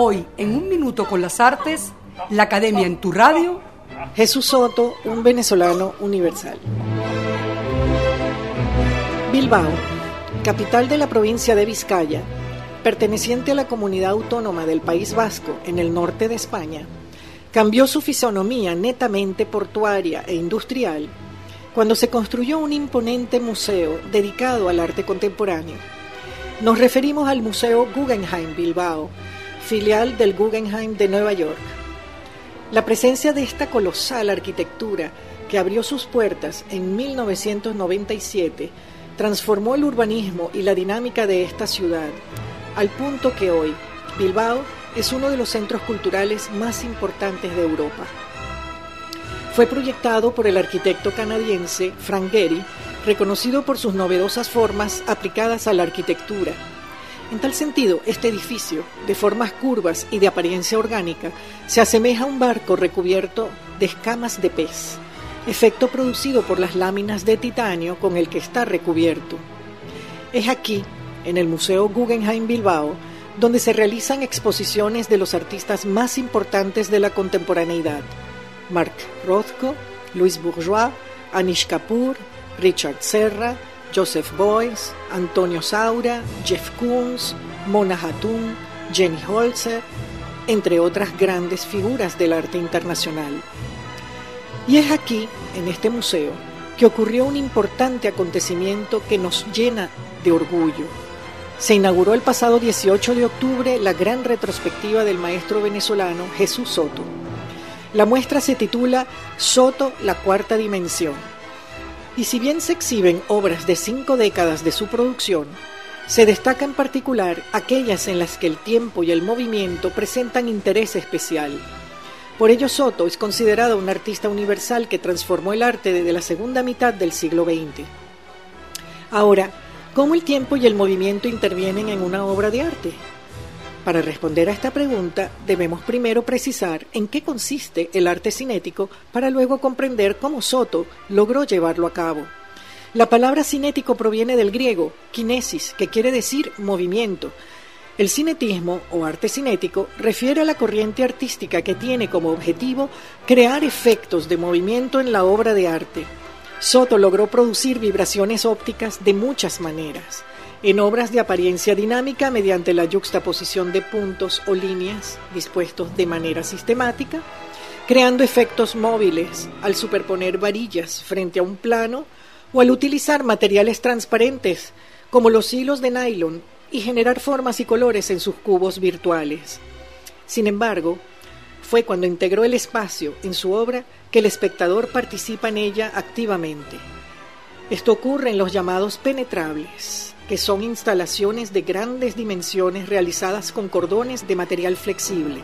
Hoy, en un minuto con las artes, la Academia en tu radio. Jesús Soto, un venezolano universal. Bilbao, capital de la provincia de Vizcaya, perteneciente a la comunidad autónoma del País Vasco en el norte de España, cambió su fisonomía netamente portuaria e industrial cuando se construyó un imponente museo dedicado al arte contemporáneo. Nos referimos al Museo Guggenheim Bilbao, filial del Guggenheim de Nueva York. La presencia de esta colosal arquitectura que abrió sus puertas en 1997 transformó el urbanismo y la dinámica de esta ciudad, al punto que hoy Bilbao es uno de los centros culturales más importantes de Europa. Fue proyectado por el arquitecto canadiense Frank Gehry, reconocido por sus novedosas formas aplicadas a la arquitectura. En tal sentido, este edificio, de formas curvas y de apariencia orgánica, se asemeja a un barco recubierto de escamas de pez, efecto producido por las láminas de titanio con el que está recubierto. Es aquí, en el Museo Guggenheim Bilbao, donde se realizan exposiciones de los artistas más importantes de la contemporaneidad. Marc Rothko, Louis Bourgeois, Anish Kapoor, Richard Serra, Joseph Beuys, Antonio Saura, Jeff Koons, Mona Hatun, Jenny Holzer, entre otras grandes figuras del arte internacional. Y es aquí, en este museo, que ocurrió un importante acontecimiento que nos llena de orgullo. Se inauguró el pasado 18 de octubre la gran retrospectiva del maestro venezolano Jesús Soto. La muestra se titula Soto, la cuarta dimensión y si bien se exhiben obras de cinco décadas de su producción, se destaca en particular aquellas en las que el tiempo y el movimiento presentan interés especial. Por ello Soto es considerado un artista universal que transformó el arte desde la segunda mitad del siglo XX. Ahora, ¿cómo el tiempo y el movimiento intervienen en una obra de arte? Para responder a esta pregunta, debemos primero precisar en qué consiste el arte cinético para luego comprender cómo Soto logró llevarlo a cabo. La palabra cinético proviene del griego kinesis, que quiere decir movimiento. El cinetismo o arte cinético refiere a la corriente artística que tiene como objetivo crear efectos de movimiento en la obra de arte. Soto logró producir vibraciones ópticas de muchas maneras en obras de apariencia dinámica mediante la yuxtaposición de puntos o líneas dispuestos de manera sistemática, creando efectos móviles al superponer varillas frente a un plano o al utilizar materiales transparentes como los hilos de nylon y generar formas y colores en sus cubos virtuales. Sin embargo, fue cuando integró el espacio en su obra que el espectador participa en ella activamente. Esto ocurre en los llamados penetrables, que son instalaciones de grandes dimensiones realizadas con cordones de material flexible.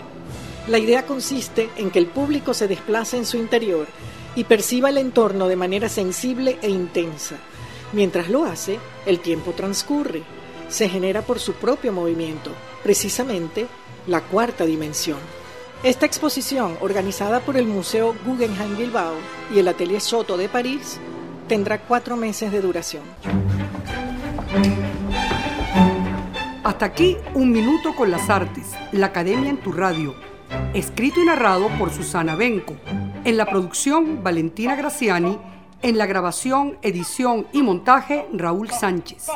La idea consiste en que el público se desplace en su interior y perciba el entorno de manera sensible e intensa. Mientras lo hace, el tiempo transcurre. Se genera por su propio movimiento, precisamente la cuarta dimensión. Esta exposición, organizada por el Museo Guggenheim Bilbao y el Atelier Soto de París, tendrá cuatro meses de duración. Hasta aquí un minuto con las artes, la Academia en tu radio. Escrito y narrado por Susana Benco. En la producción, Valentina Graciani. En la grabación, edición y montaje, Raúl Sánchez.